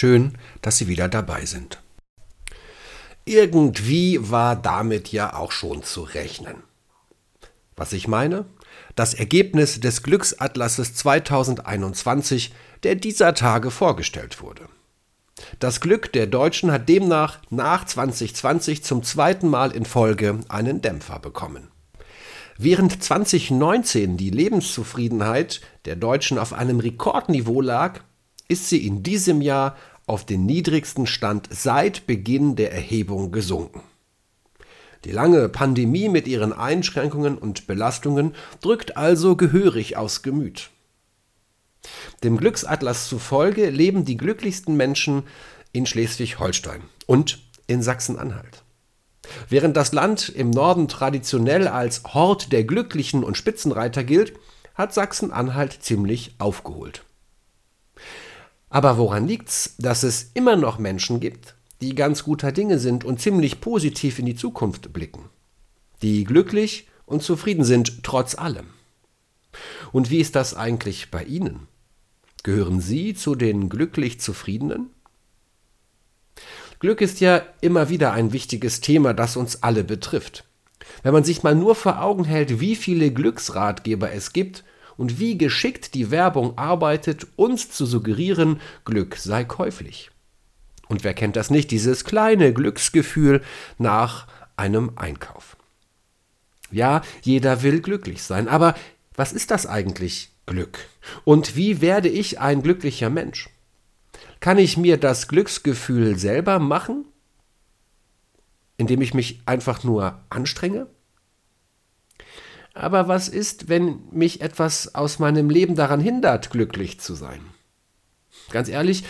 Schön, dass Sie wieder dabei sind. Irgendwie war damit ja auch schon zu rechnen. Was ich meine? Das Ergebnis des Glücksatlases 2021, der dieser Tage vorgestellt wurde. Das Glück der Deutschen hat demnach nach 2020 zum zweiten Mal in Folge einen Dämpfer bekommen. Während 2019 die Lebenszufriedenheit der Deutschen auf einem Rekordniveau lag, ist sie in diesem Jahr auf den niedrigsten Stand seit Beginn der Erhebung gesunken. Die lange Pandemie mit ihren Einschränkungen und Belastungen drückt also gehörig aufs Gemüt. Dem Glücksatlas zufolge leben die glücklichsten Menschen in Schleswig-Holstein und in Sachsen-Anhalt. Während das Land im Norden traditionell als Hort der Glücklichen und Spitzenreiter gilt, hat Sachsen-Anhalt ziemlich aufgeholt. Aber woran liegt's, dass es immer noch Menschen gibt, die ganz guter Dinge sind und ziemlich positiv in die Zukunft blicken? Die glücklich und zufrieden sind trotz allem. Und wie ist das eigentlich bei Ihnen? Gehören Sie zu den glücklich Zufriedenen? Glück ist ja immer wieder ein wichtiges Thema, das uns alle betrifft. Wenn man sich mal nur vor Augen hält, wie viele Glücksratgeber es gibt und wie geschickt die Werbung arbeitet, uns zu suggerieren, Glück sei käuflich. Und wer kennt das nicht, dieses kleine Glücksgefühl nach einem Einkauf. Ja, jeder will glücklich sein, aber was ist das eigentlich Glück? Und wie werde ich ein glücklicher Mensch? Kann ich mir das Glücksgefühl selber machen, indem ich mich einfach nur anstrenge? Aber was ist, wenn mich etwas aus meinem Leben daran hindert, glücklich zu sein? Ganz ehrlich,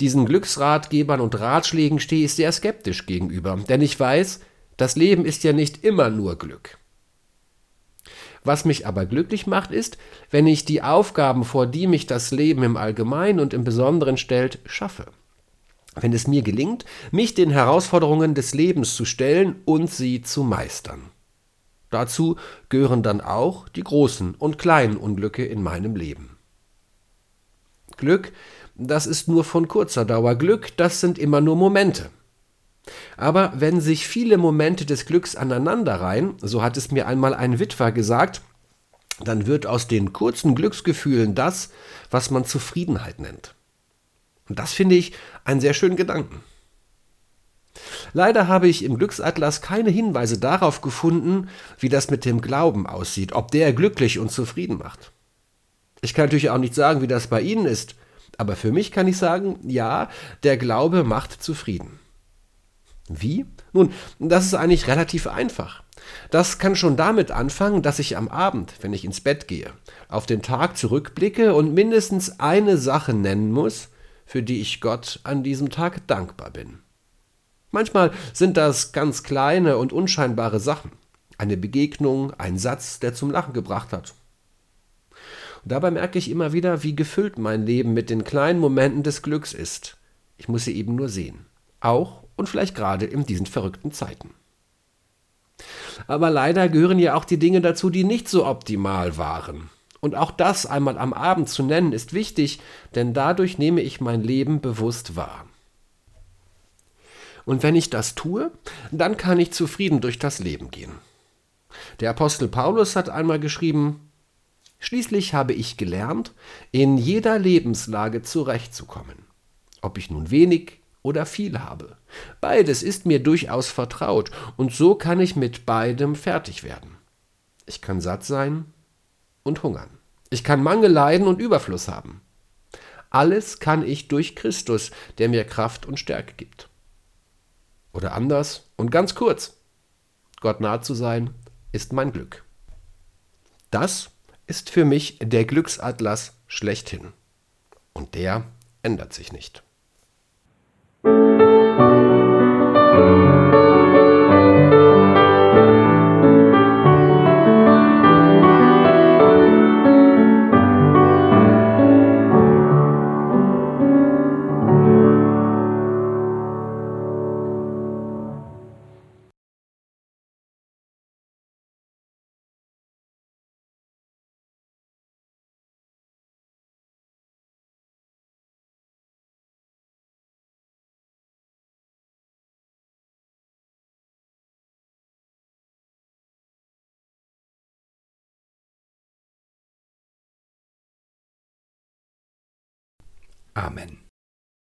diesen Glücksratgebern und Ratschlägen stehe ich sehr skeptisch gegenüber, denn ich weiß, das Leben ist ja nicht immer nur Glück. Was mich aber glücklich macht, ist, wenn ich die Aufgaben, vor die mich das Leben im Allgemeinen und im Besonderen stellt, schaffe. Wenn es mir gelingt, mich den Herausforderungen des Lebens zu stellen und sie zu meistern. Dazu gehören dann auch die großen und kleinen Unglücke in meinem Leben. Glück, das ist nur von kurzer Dauer. Glück, das sind immer nur Momente. Aber wenn sich viele Momente des Glücks aneinanderreihen, so hat es mir einmal ein Witwer gesagt, dann wird aus den kurzen Glücksgefühlen das, was man Zufriedenheit nennt. Und das finde ich einen sehr schönen Gedanken. Leider habe ich im Glücksatlas keine Hinweise darauf gefunden, wie das mit dem Glauben aussieht, ob der glücklich und zufrieden macht. Ich kann natürlich auch nicht sagen, wie das bei Ihnen ist, aber für mich kann ich sagen, ja, der Glaube macht zufrieden. Wie? Nun, das ist eigentlich relativ einfach. Das kann schon damit anfangen, dass ich am Abend, wenn ich ins Bett gehe, auf den Tag zurückblicke und mindestens eine Sache nennen muss, für die ich Gott an diesem Tag dankbar bin. Manchmal sind das ganz kleine und unscheinbare Sachen. Eine Begegnung, ein Satz, der zum Lachen gebracht hat. Und dabei merke ich immer wieder, wie gefüllt mein Leben mit den kleinen Momenten des Glücks ist. Ich muss sie eben nur sehen. Auch und vielleicht gerade in diesen verrückten Zeiten. Aber leider gehören ja auch die Dinge dazu, die nicht so optimal waren. Und auch das einmal am Abend zu nennen, ist wichtig, denn dadurch nehme ich mein Leben bewusst wahr. Und wenn ich das tue, dann kann ich zufrieden durch das Leben gehen. Der Apostel Paulus hat einmal geschrieben, Schließlich habe ich gelernt, in jeder Lebenslage zurechtzukommen, ob ich nun wenig oder viel habe. Beides ist mir durchaus vertraut, und so kann ich mit beidem fertig werden. Ich kann satt sein und hungern. Ich kann Mangel leiden und Überfluss haben. Alles kann ich durch Christus, der mir Kraft und Stärke gibt. Oder anders und ganz kurz. Gott nahe zu sein, ist mein Glück. Das ist für mich der Glücksatlas schlechthin. Und der ändert sich nicht. Amen.